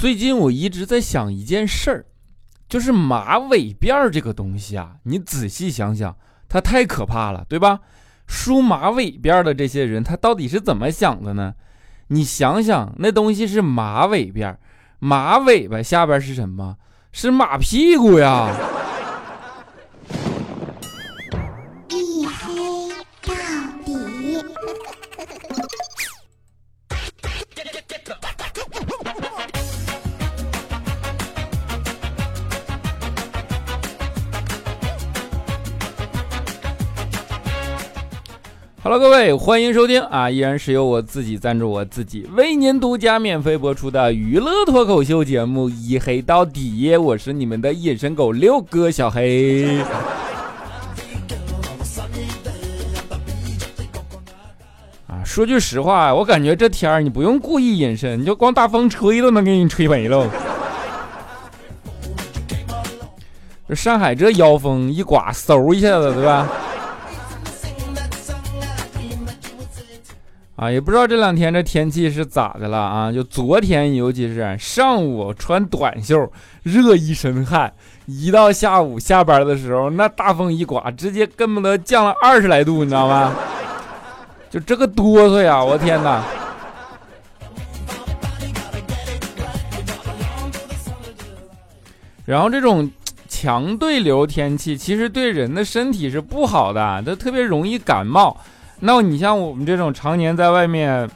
最近我一直在想一件事儿，就是马尾辫儿这个东西啊，你仔细想想，它太可怕了，对吧？梳马尾辫儿的这些人，他到底是怎么想的呢？你想想，那东西是马尾辫儿，马尾巴下边是什么？是马屁股呀！Hello，各位，欢迎收听啊！依然是由我自己赞助我自己，为您独家免费播出的娱乐脱口秀节目《一黑到底》，我是你们的隐身狗六哥小黑。啊，说句实话，我感觉这天儿你不用故意隐身，你就光大风吹都能给你吹没了。这上海这妖风一刮，嗖一下子，对吧？啊，也不知道这两天这天气是咋的了啊？就昨天，尤其是上午穿短袖，热一身汗，一到下午下班的时候，那大风一刮，直接恨不得降了二十来度，你知道吗？就这个哆嗦呀，我天哪！然后这种强对流天气，其实对人的身体是不好的，它特别容易感冒。那你像我们这种常年在外面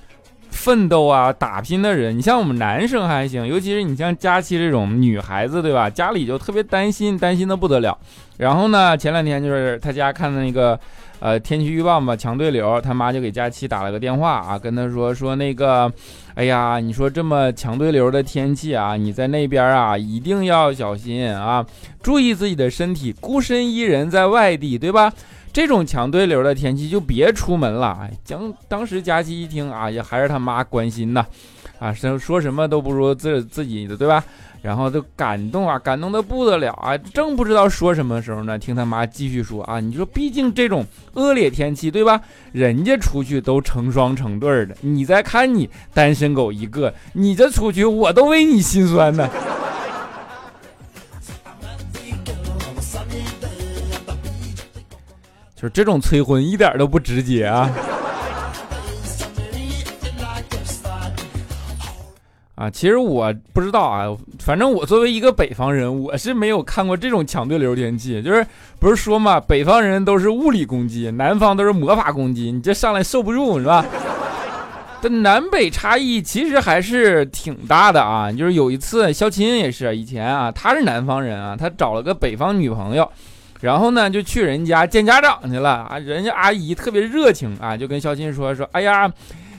奋斗啊、打拼的人，你像我们男生还行，尤其是你像佳期这种女孩子，对吧？家里就特别担心，担心的不得了。然后呢，前两天就是他家看的那个呃天气预报嘛，强对流，他妈就给佳期打了个电话啊，跟他说说那个，哎呀，你说这么强对流的天气啊，你在那边啊一定要小心啊，注意自己的身体，孤身一人在外地，对吧？这种强对流的天气就别出门了。将当时佳琪一听啊，也还是他妈关心呐，啊，说说什么都不如自自己的，对吧？然后都感动啊，感动的不得了啊，正不知道说什么时候呢，听他妈继续说啊，你说毕竟这种恶劣天气，对吧？人家出去都成双成对的，你再看你单身狗一个，你这出去我都为你心酸呢。就这种催婚一点都不直接啊！啊，其实我不知道啊，反正我作为一个北方人，我是没有看过这种强对流天气。就是不是说嘛，北方人都是物理攻击，南方都是魔法攻击，你这上来受不住是吧？这南北差异其实还是挺大的啊。就是有一次，肖琴也是以前啊，他是南方人啊，他找了个北方女朋友。然后呢，就去人家见家长去了啊！人家阿姨特别热情啊，就跟肖钦说说：“哎呀，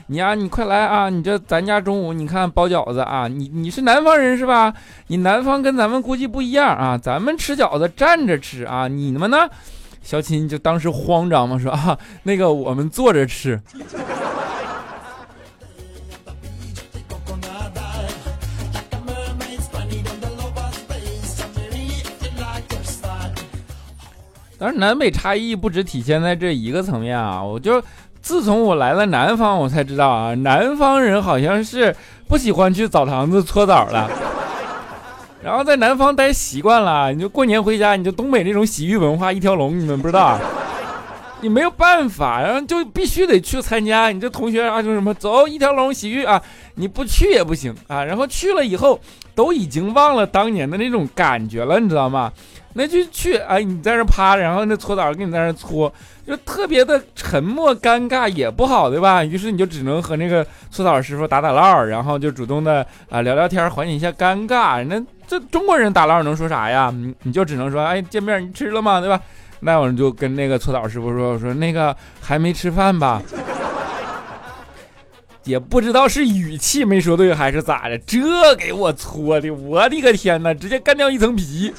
你呀，你快来啊！你这咱家中午你看包饺子啊！你你是南方人是吧？你南方跟咱们估计不一样啊！咱们吃饺子站着吃啊！你们呢？”肖钦就当时慌张嘛，说：“啊，那个我们坐着吃。”但是南北差异不只体现在这一个层面啊！我就自从我来了南方，我才知道啊，南方人好像是不喜欢去澡堂子搓澡了。然后在南方待习惯了，你就过年回家，你就东北那种洗浴文化一条龙，你们不知道？你没有办法，然后就必须得去参加。你这同学啊，就什么走一条龙洗浴啊，你不去也不行啊。然后去了以后，都已经忘了当年的那种感觉了，你知道吗？那就去，哎，你在那趴着，然后那搓澡给你在那搓，就特别的沉默尴尬，也不好，对吧？于是你就只能和那个搓澡师傅打打闹，然后就主动的啊聊聊天，缓解一下尴尬。那这中国人打闹能说啥呀？你你就只能说，哎，见面你吃了吗？对吧？那我就跟那个搓澡师傅说，我说那个还没吃饭吧？也不知道是语气没说对还是咋的，这给我搓的，我的个天哪，直接干掉一层皮。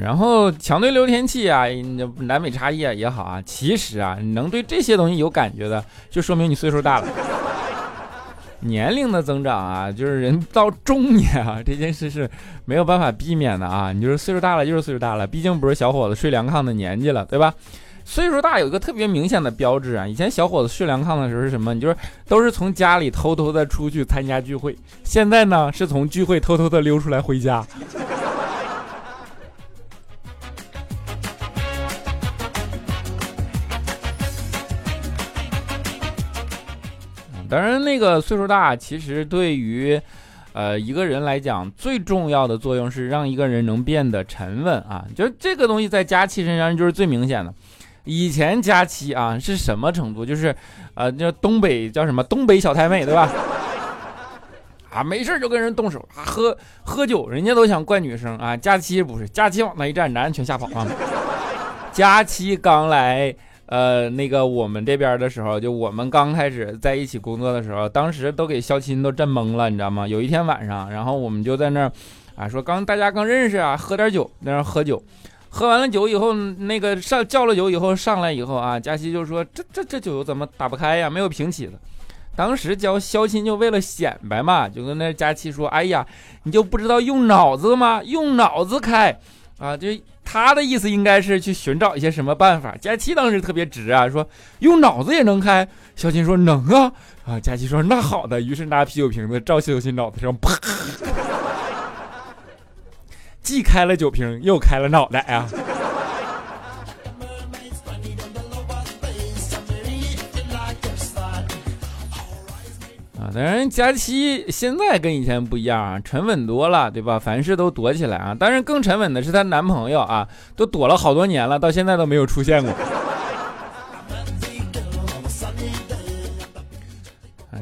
然后强对流天气啊，南北差异啊也好啊，其实啊，你能对这些东西有感觉的，就说明你岁数大了。年龄的增长啊，就是人到中年啊，这件事是没有办法避免的啊。你就是岁数大了，就是岁数大了，毕竟不是小伙子睡凉炕的年纪了，对吧？岁数大有一个特别明显的标志啊，以前小伙子睡凉炕的时候是什么？你就是都是从家里偷偷的出去参加聚会，现在呢是从聚会偷偷的溜出来回家。当然，那个岁数大，其实对于，呃，一个人来讲，最重要的作用是让一个人能变得沉稳啊。就这个东西在佳期身上就是最明显的。以前佳期啊是什么程度？就是，呃，叫东北叫什么？东北小太妹，对吧？啊，没事就跟人动手啊，喝喝酒，人家都想怪女生啊。佳期不是，佳期往那一站，男人全吓跑啊。佳期刚来。呃，那个我们这边的时候，就我们刚开始在一起工作的时候，当时都给肖钦都震懵了，你知道吗？有一天晚上，然后我们就在那儿，啊，说刚大家刚认识啊，喝点酒，在那儿喝酒，喝完了酒以后，那个上叫了酒以后上来以后啊，佳琪就说这这这酒怎么打不开呀？没有瓶起子。当时叫肖钦就为了显摆嘛，就跟那佳琪说，哎呀，你就不知道用脑子吗？用脑子开。啊，就他的意思应该是去寻找一些什么办法。佳琪当时特别直啊，说用脑子也能开。小琴说能啊，啊，佳琪说那好的，于是拿啤酒瓶子照小琴脑袋上啪，既开了酒瓶，又开了脑袋啊。当然，佳期现在跟以前不一样啊，沉稳多了，对吧？凡事都躲起来啊。当然，更沉稳的是她男朋友啊，都躲了好多年了，到现在都没有出现过。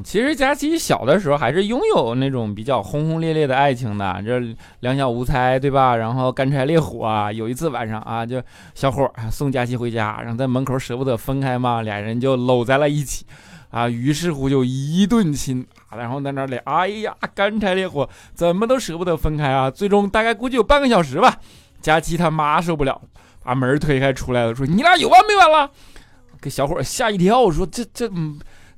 其实佳期小的时候还是拥有那种比较轰轰烈烈的爱情的，这两小无猜，对吧？然后干柴烈火啊。有一次晚上啊，就小伙送佳期回家，然后在门口舍不得分开嘛，俩人就搂在了一起。啊，于是乎就一顿亲，然后在那里，哎呀，干柴烈火，怎么都舍不得分开啊！最终大概估计有半个小时吧，佳琪他妈受不了，把门推开出来了，说：“你俩有完没完了？”给小伙吓一跳，说：“这这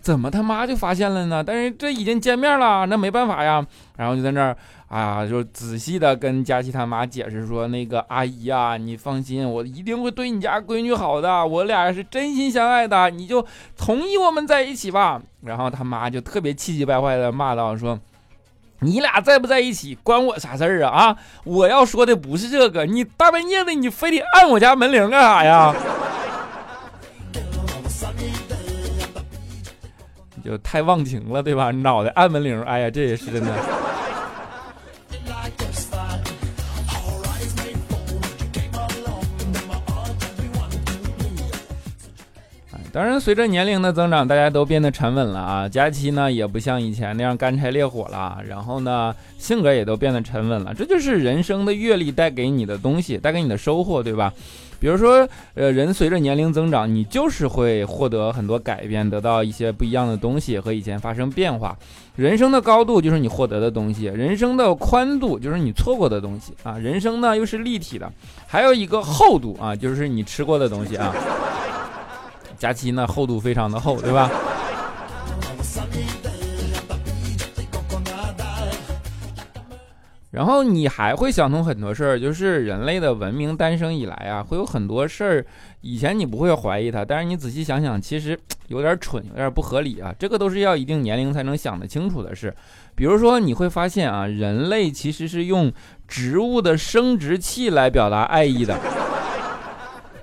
怎么他妈就发现了呢？但是这已经见面了，那没办法呀。”然后就在那儿。啊，就仔细的跟佳琪他妈解释说，那个阿姨啊，你放心，我一定会对你家闺女好的，我俩是真心相爱的，你就同意我们在一起吧。然后他妈就特别气急败坏的骂道说，你俩在不在一起关我啥事儿啊？啊，我要说的不是这个，你大半夜的你非得按我家门铃干啥呀？就太忘情了，对吧？脑袋按门铃，哎呀，这也是真的。当然，随着年龄的增长，大家都变得沉稳了啊。佳期呢，也不像以前那样干柴烈火了，然后呢，性格也都变得沉稳了。这就是人生的阅历带给你的东西，带给你的收获，对吧？比如说，呃，人随着年龄增长，你就是会获得很多改变，得到一些不一样的东西，和以前发生变化。人生的高度就是你获得的东西，人生的宽度就是你错过的东西啊。人生呢又是立体的，还有一个厚度啊，就是你吃过的东西啊。假期呢厚度非常的厚，对吧？然后你还会想通很多事儿，就是人类的文明诞生以来啊，会有很多事儿，以前你不会怀疑它，但是你仔细想想，其实有点蠢，有点不合理啊。这个都是要一定年龄才能想得清楚的事。比如说，你会发现啊，人类其实是用植物的生殖器来表达爱意的。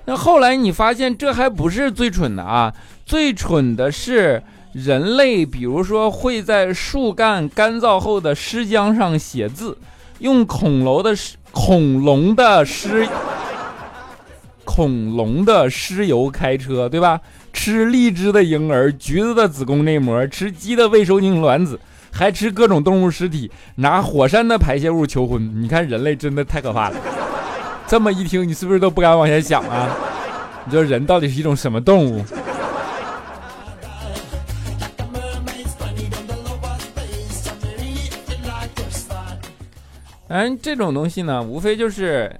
那后来你发现这还不是最蠢的啊，最蠢的是人类，比如说会在树干干燥后的尸浆上写字，用恐龙的尸恐龙的尸恐龙的尸油开车，对吧？吃荔枝的婴儿，橘子的子宫内膜，吃鸡的未受精卵子，还吃各种动物尸体，拿火山的排泄物求婚。你看人类真的太可怕了。这么一听，你是不是都不敢往下想啊？你说人到底是一种什么动物？嗯，这种东西呢，无非就是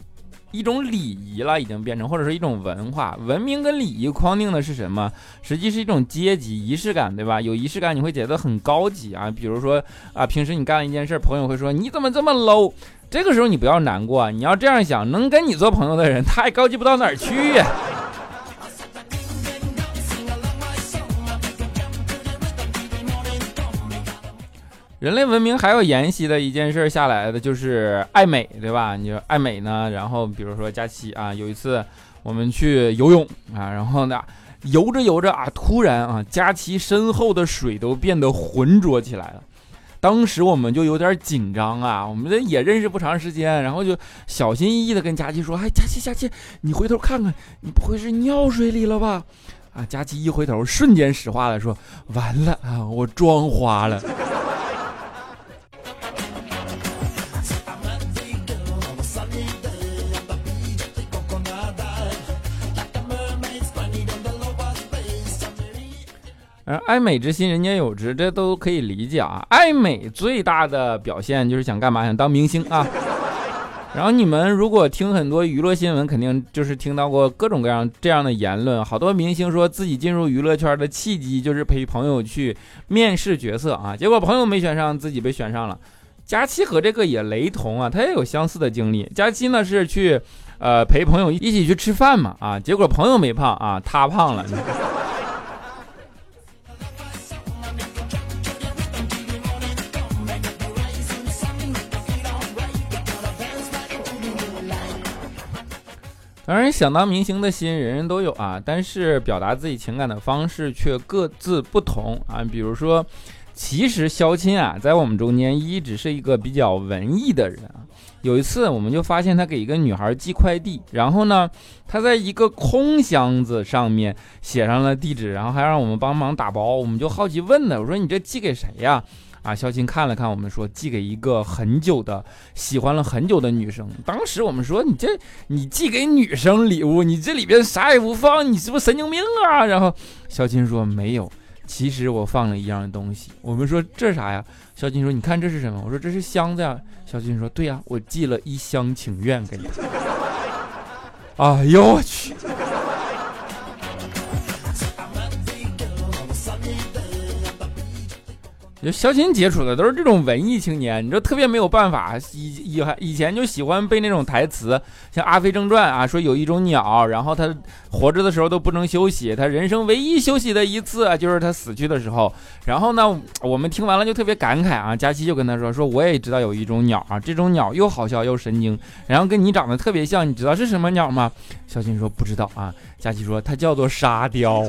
一种礼仪了，已经变成或者是一种文化。文明跟礼仪框定的是什么？实际是一种阶级仪式感，对吧？有仪式感你会觉得很高级啊。比如说啊，平时你干了一件事，朋友会说你怎么这么 low？这个时候你不要难过，你要这样想，能跟你做朋友的人，他也高级不到哪儿去呀。人类文明还有沿袭的一件事下来的就是爱美，对吧？你说爱美呢？然后比如说佳期啊，有一次我们去游泳啊，然后呢游着游着啊，突然啊，佳期身后的水都变得浑浊起来了。当时我们就有点紧张啊，我们这也认识不长时间，然后就小心翼翼的跟佳琪说：“哎，佳琪，佳琪，你回头看看，你不会是尿水里了吧？”啊，佳琪一回头，瞬间石化了，说：“完了啊，我妆花了。”爱美之心，人皆有之，这都可以理解啊。爱美最大的表现就是想干嘛？想当明星啊。然后你们如果听很多娱乐新闻，肯定就是听到过各种各样这样的言论。好多明星说自己进入娱乐圈的契机就是陪朋友去面试角色啊，结果朋友没选上，自己被选上了。佳期和这个也雷同啊，他也有相似的经历。佳期呢是去，呃，陪朋友一起去吃饭嘛啊，结果朋友没胖啊，他胖了。当然，想当明星的心人人都有啊，但是表达自己情感的方式却各自不同啊。比如说，其实肖钦啊，在我们中间一直是一个比较文艺的人啊。有一次，我们就发现他给一个女孩寄快递，然后呢，他在一个空箱子上面写上了地址，然后还让我们帮忙打包。我们就好奇问他，我说：“你这寄给谁呀？”，啊肖钦看了看我们，说寄给一个很久的、喜欢了很久的女生。当时我们说，你这你寄给女生礼物，你这里边啥也不放，你是不是神经病啊？然后肖钦说没有，其实我放了一样东西。我们说这是啥呀？肖钦说你看这是什么？我说这是箱子呀。肖钦说对呀，我寄了一厢情愿给你。哎呦我去！就肖钦接触的都是这种文艺青年，你说特别没有办法。以以以前就喜欢背那种台词，像《阿飞正传》啊，说有一种鸟，然后它活着的时候都不能休息，它人生唯一休息的一次就是它死去的时候。然后呢，我们听完了就特别感慨啊。佳琪就跟他说：“说我也知道有一种鸟啊，这种鸟又好笑又神经，然后跟你长得特别像，你知道是什么鸟吗？”肖钦说：“不知道啊。”佳琪说：“它叫做沙雕。”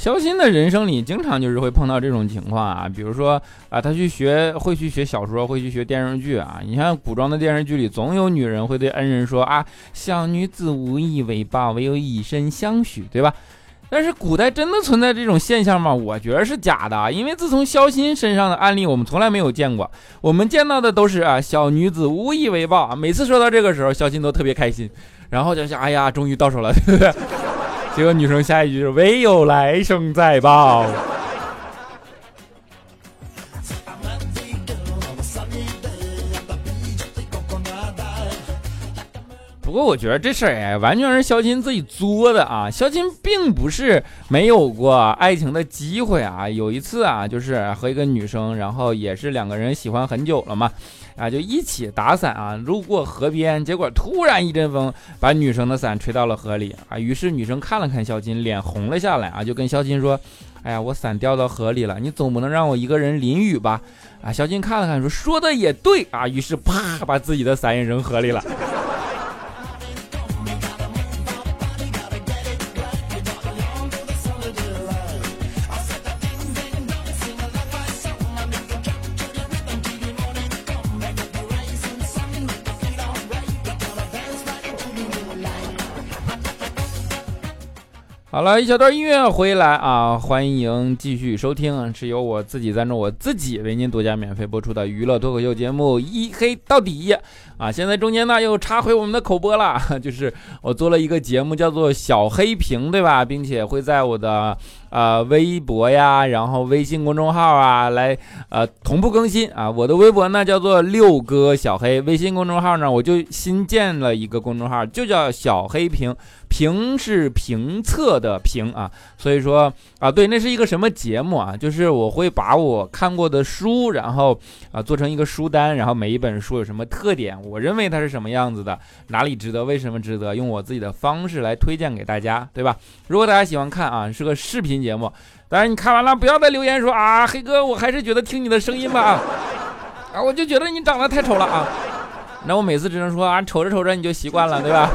肖钦的人生里，经常就是会碰到这种情况啊，比如说啊，他去学会去学小说，会去学电视剧啊。你像古装的电视剧里，总有女人会对恩人说啊：“小女子无以为报，唯有以身相许，对吧？”但是古代真的存在这种现象吗？我觉得是假的，因为自从肖钦身上的案例，我们从来没有见过。我们见到的都是啊，小女子无以为报啊。每次说到这个时候，肖钦都特别开心，然后就想：“哎呀，终于到手了，对不对？”结果女生下一句是“唯有来生再报”。不过我觉得这事儿哎，完全是肖钦自己作的啊！肖钦并不是没有过爱情的机会啊。有一次啊，就是和一个女生，然后也是两个人喜欢很久了嘛。啊，就一起打伞啊，路过河边，结果突然一阵风把女生的伞吹到了河里啊。于是女生看了看肖金，脸红了下来啊，就跟肖金说：“哎呀，我伞掉到河里了，你总不能让我一个人淋雨吧？”啊，肖金看了看说：“说的也对啊。”于是啪把自己的伞也扔河里了。好了一小段音乐回来啊，欢迎继续收听，是由我自己赞助我自己为您独家免费播出的娱乐脱口秀节目《一黑到底》啊。现在中间呢又插回我们的口播了，就是我做了一个节目叫做小黑屏，对吧？并且会在我的呃微博呀，然后微信公众号啊来呃同步更新啊。我的微博呢叫做六哥小黑，微信公众号呢我就新建了一个公众号，就叫小黑屏。评是评测的评啊，所以说啊，对，那是一个什么节目啊？就是我会把我看过的书，然后啊做成一个书单，然后每一本书有什么特点，我认为它是什么样子的，哪里值得，为什么值得，用我自己的方式来推荐给大家，对吧？如果大家喜欢看啊，是个视频节目，当然你看完了不要再留言说啊，黑哥，我还是觉得听你的声音吧，啊，我就觉得你长得太丑了啊，那我每次只能说啊，瞅着瞅着你就习惯了，对吧？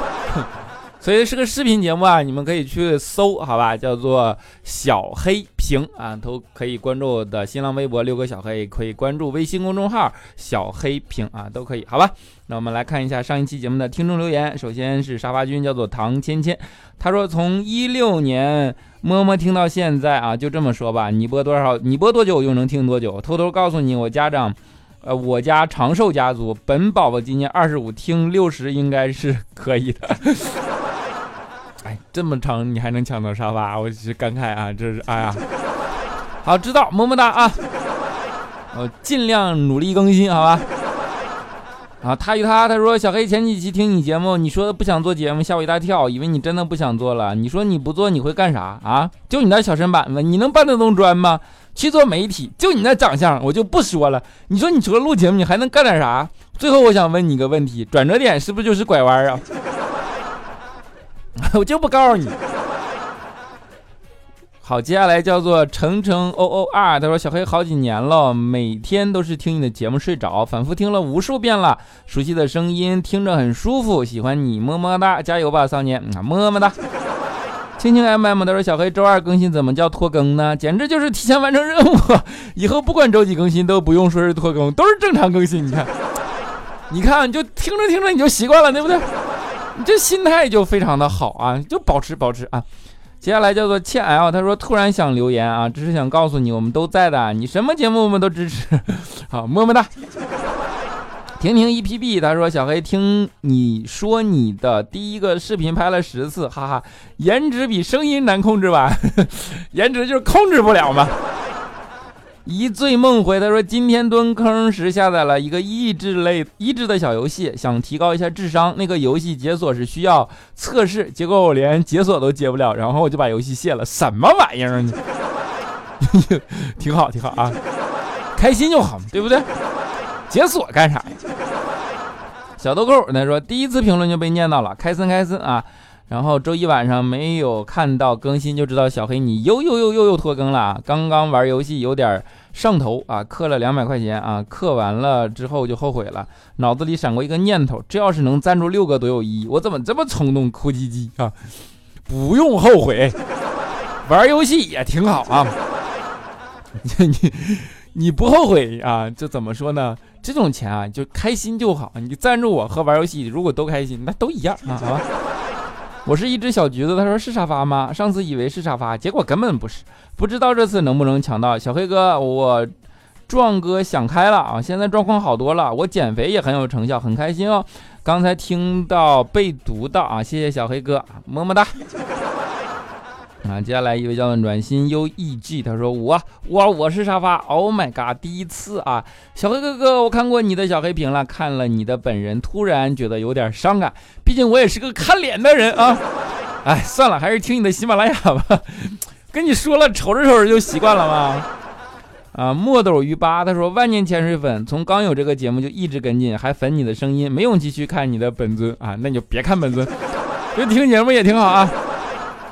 所以是个视频节目啊，你们可以去搜，好吧，叫做小黑屏啊，都可以关注我的新浪微博六个小黑，可以关注微信公众号小黑屏啊，都可以，好吧。那我们来看一下上一期节目的听众留言，首先是沙发君，叫做唐芊芊，他说从一六年么么听到现在啊，就这么说吧，你播多少，你播多久又能听多久。偷偷告诉你，我家长，呃，我家长寿家族，本宝宝今年二十五，听六十应该是可以的。哎，这么长你还能抢到沙发，我是感慨啊，这是哎呀，好知道，么么哒啊，我尽量努力更新，好吧。啊，他与他他说小黑前几期听你节目，你说不想做节目，吓我一大跳，以为你真的不想做了。你说你不做你会干啥啊？就你那小身板子，你能搬得动砖吗？去做媒体，就你那长相，我就不说了。你说你除了录节目，你还能干点啥？最后我想问你一个问题，转折点是不是就是拐弯啊？我就不告诉你。好，接下来叫做程程 O O R，他说小黑好几年了，每天都是听你的节目睡着，反复听了无数遍了，熟悉的声音听着很舒服，喜欢你，么么哒，加油吧，少年，么么哒。青青 M M，他说小黑周二更新怎么叫拖更呢？简直就是提前完成任务，以后不管周几更新都不用说是拖更，都是正常更新。你看，你看，就听着听着你就习惯了，对不对？你这心态就非常的好啊，就保持保持啊。接下来叫做倩 L，他说突然想留言啊，只是想告诉你，我们都在的，你什么节目我们都支持。好，么么哒。婷婷 EPB，他说小黑听你说你的第一个视频拍了十次，哈哈，颜值比声音难控制吧？颜值就是控制不了嘛。一醉梦回，他说今天蹲坑时下载了一个益智类益智的小游戏，想提高一下智商。那个游戏解锁是需要测试，结果我连解锁都解不了，然后我就把游戏卸了。什么玩意儿？挺好，挺好啊，开心就好，对不对？解锁干啥呀？小豆蔻他说第一次评论就被念到了，开森开森啊。然后周一晚上没有看到更新，就知道小黑你又又又又又拖更了。刚刚玩游戏有点上头啊，氪了两百块钱啊，氪完了之后就后悔了，脑子里闪过一个念头，这要是能赞助六个多有意义，我怎么这么冲动哭唧唧啊？不用后悔，玩游戏也挺好啊。你你你不后悔啊？这怎么说呢？这种钱啊，就开心就好。你赞助我和玩游戏，如果都开心，那都一样啊，好吧？我是一只小橘子，他说是沙发吗？上次以为是沙发，结果根本不是。不知道这次能不能抢到。小黑哥，我壮哥想开了啊，现在状况好多了，我减肥也很有成效，很开心哦。刚才听到被读到啊，谢谢小黑哥，么么哒。啊，接下来一位叫做暖心 U E G，他说我我我是沙发，Oh my god，第一次啊，小黑哥哥，我看过你的小黑屏了，看了你的本人，突然觉得有点伤感，毕竟我也是个看脸的人啊。哎，算了，还是听你的喜马拉雅吧。跟你说了，瞅着瞅着就习惯了嘛。啊，墨斗鱼八，他说万年潜水粉，从刚有这个节目就一直跟进，还粉你的声音，没勇气去看你的本尊啊，那你就别看本尊，就听节目也挺好啊。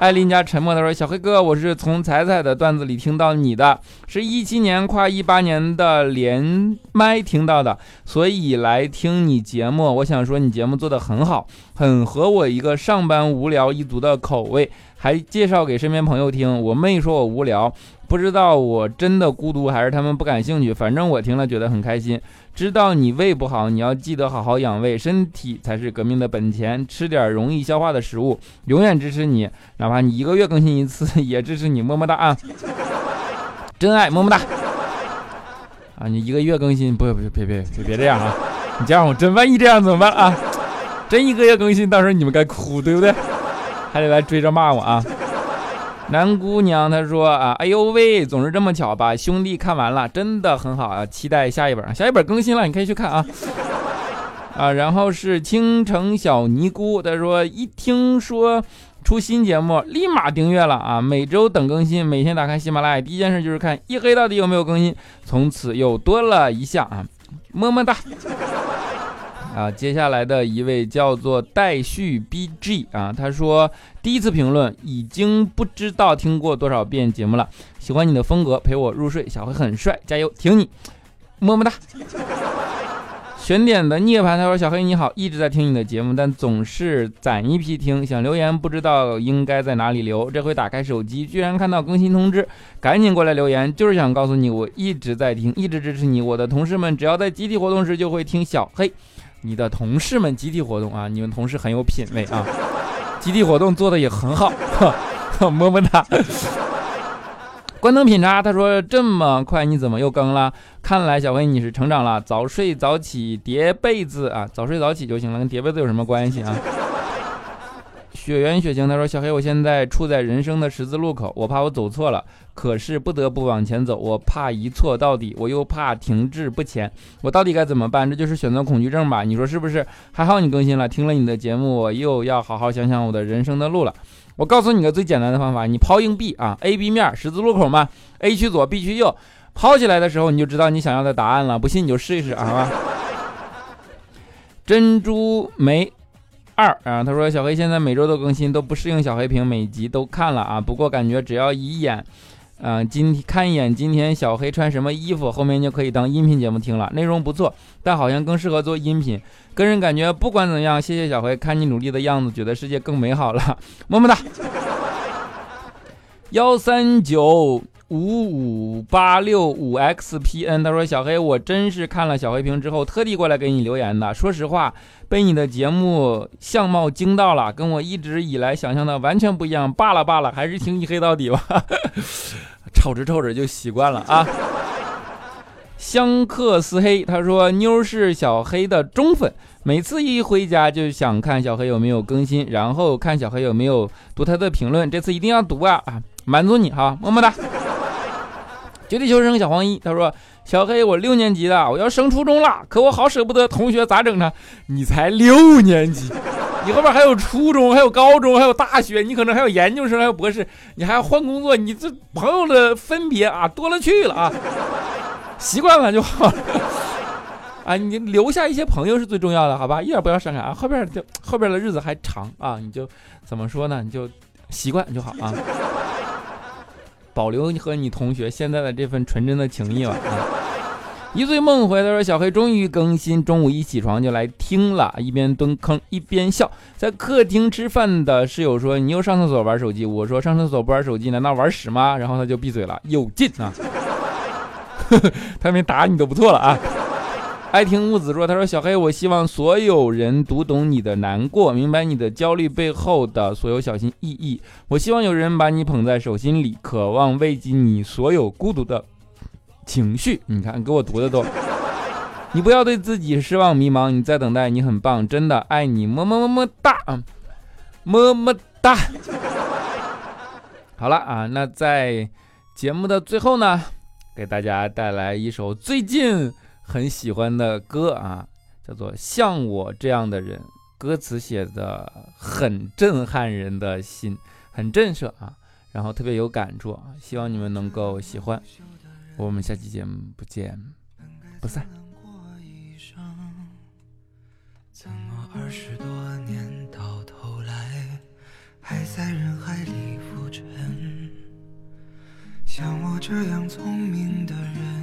艾琳家沉默，他说：“小黑哥，我是从彩彩的段子里听到你的，是一七年跨一八年的连麦听到的，所以来听你节目。我想说，你节目做得很好，很合我一个上班无聊一族的口味，还介绍给身边朋友听。我妹说我无聊。”不知道我真的孤独还是他们不感兴趣，反正我听了觉得很开心。知道你胃不好，你要记得好好养胃，身体才是革命的本钱。吃点容易消化的食物，永远支持你，哪怕你一个月更新一次，也支持你，么么哒啊！真爱，么么哒。啊，你一个月更新，不不别别别别这样啊！你这样我真万一这样怎么办啊？真一个月更新，到时候你们该哭对不对？还得来追着骂我啊！南姑娘她说啊，哎呦喂，总是这么巧，吧兄弟看完了，真的很好啊！期待下一本，下一本更新了，你可以去看啊。啊，然后是青城小尼姑，她说一听说出新节目，立马订阅了啊，每周等更新，每天打开喜马拉雅，第一件事就是看一黑到底有没有更新，从此又多了一项啊，么么哒。啊，接下来的一位叫做待续 BG 啊，他说第一次评论，已经不知道听过多少遍节目了，喜欢你的风格，陪我入睡，小黑很帅，加油，挺你，么么哒。悬点的涅槃他说小黑你好，一直在听你的节目，但总是攒一批听，想留言不知道应该在哪里留，这回打开手机居然看到更新通知，赶紧过来留言，就是想告诉你我一直在听，一直支持你，我的同事们只要在集体活动时就会听小黑。你的同事们集体活动啊，你们同事很有品位啊，集体活动做的也很好，么么哒。关灯品茶，他说这么快你怎么又更了？看来小薇你是成长了，早睡早起叠被子啊，早睡早起就行了，跟叠被子有什么关系啊？雪原雪晴他说小黑我现在处在人生的十字路口，我怕我走错了。可是不得不往前走，我怕一错到底，我又怕停滞不前，我到底该怎么办？这就是选择恐惧症吧？你说是不是？还好你更新了，听了你的节目，我又要好好想想我的人生的路了。我告诉你个最简单的方法，你抛硬币啊，A B 面十字路口嘛，A 去左，B 去右，抛起来的时候你就知道你想要的答案了。不信你就试一试啊，好吧？珍珠梅二啊，他说小黑现在每周都更新，都不适应小黑屏，每集都看了啊，不过感觉只要一眼。嗯，今看一眼今天小黑穿什么衣服，后面就可以当音频节目听了。内容不错，但好像更适合做音频。个人感觉，不管怎样，谢谢小黑，看你努力的样子，觉得世界更美好了。么么哒。幺三九五五八六五 xpn，他说小黑，我真是看了小黑屏之后，特地过来给你留言的。说实话，被你的节目相貌惊到了，跟我一直以来想象的完全不一样。罢了罢了，还是听一黑到底吧。瞅着瞅着就习惯了啊！香克斯黑他说妞是小黑的忠粉，每次一回家就想看小黑有没有更新，然后看小黑有没有读他的评论。这次一定要读啊啊！满足你哈，么么哒！绝地求生小黄一他说小黑我六年级的，我要升初中了，可我好舍不得同学咋整呢？你才六年级。你后边还有初中，还有高中，还有大学，你可能还有研究生，还有博士，你还要换工作，你这朋友的分别啊多了去了啊，习惯了就好了 啊，你留下一些朋友是最重要的，好吧，一点不要伤感啊，后边就后边的日子还长啊，你就怎么说呢？你就习惯就好啊，保留你和你同学现在的这份纯真的情谊吧。一醉梦回，他说：“小黑终于更新，中午一起床就来听了，一边蹲坑一边笑。在客厅吃饭的室友说：‘你又上厕所玩手机？’我说：‘上厕所不玩手机，难道玩屎吗？’然后他就闭嘴了，有劲啊！他没打你都不错了啊！爱听木子说，他说：‘小黑，我希望所有人读懂你的难过，明白你的焦虑背后的所有小心翼翼。我希望有人把你捧在手心里，渴望慰藉你所有孤独的。’”情绪，你看给我读的都，你不要对自己失望迷茫，你在等待，你很棒，真的爱你，么么么么哒，么么哒。好了啊，那在节目的最后呢，给大家带来一首最近很喜欢的歌啊，叫做《像我这样的人》，歌词写的很震撼人的心，很震慑啊，然后特别有感触啊，希望你们能够喜欢。我们下期节目不见不散。怎么二十多年到头来还在人海里浮沉？像我这样聪明的人，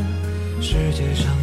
世界上